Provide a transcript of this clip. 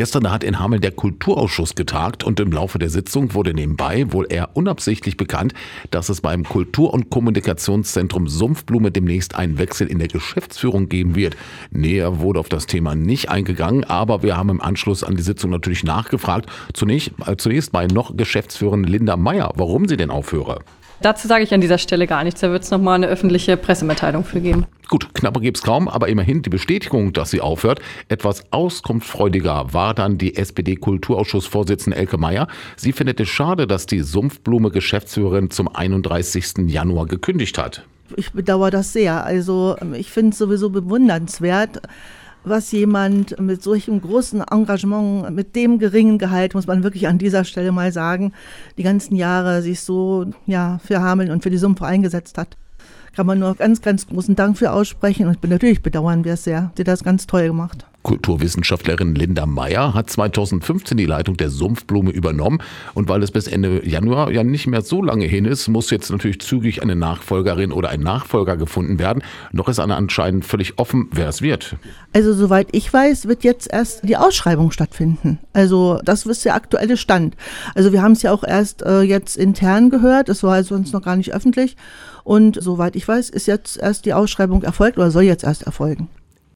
Gestern hat in Hameln der Kulturausschuss getagt und im Laufe der Sitzung wurde nebenbei wohl eher unabsichtlich bekannt, dass es beim Kultur- und Kommunikationszentrum Sumpfblume demnächst einen Wechsel in der Geschäftsführung geben wird. Näher wurde auf das Thema nicht eingegangen, aber wir haben im Anschluss an die Sitzung natürlich nachgefragt. Zunächst, äh, zunächst bei noch Geschäftsführerin Linda Meyer, warum sie denn aufhöre. Dazu sage ich an dieser Stelle gar nichts. Da wird es nochmal eine öffentliche Pressemitteilung für geben. Gut, knapper gibt es kaum, aber immerhin die Bestätigung, dass sie aufhört. Etwas auskunftsfreudiger war dann die SPD-Kulturausschussvorsitzende Elke Meyer. Sie findet es schade, dass die Sumpfblume-Geschäftsführerin zum 31. Januar gekündigt hat. Ich bedauere das sehr. Also ich finde es sowieso bewundernswert, was jemand mit solchem großen Engagement, mit dem geringen Gehalt, muss man wirklich an dieser Stelle mal sagen, die ganzen Jahre sich so ja, für Hameln und für die Sumpfe eingesetzt hat. Kann man nur ganz, ganz großen Dank für aussprechen und natürlich bedauern wir es sehr. Sie hat das ganz toll gemacht. Kulturwissenschaftlerin Linda Meyer hat 2015 die Leitung der Sumpfblume übernommen und weil es bis Ende Januar ja nicht mehr so lange hin ist, muss jetzt natürlich zügig eine Nachfolgerin oder ein Nachfolger gefunden werden. Noch ist anscheinend völlig offen, wer es wird. Also soweit ich weiß, wird jetzt erst die Ausschreibung stattfinden. Also das ist der aktuelle Stand. Also wir haben es ja auch erst äh, jetzt intern gehört, es war also uns noch gar nicht öffentlich und soweit ich weiß, ist jetzt erst die Ausschreibung erfolgt oder soll jetzt erst erfolgen.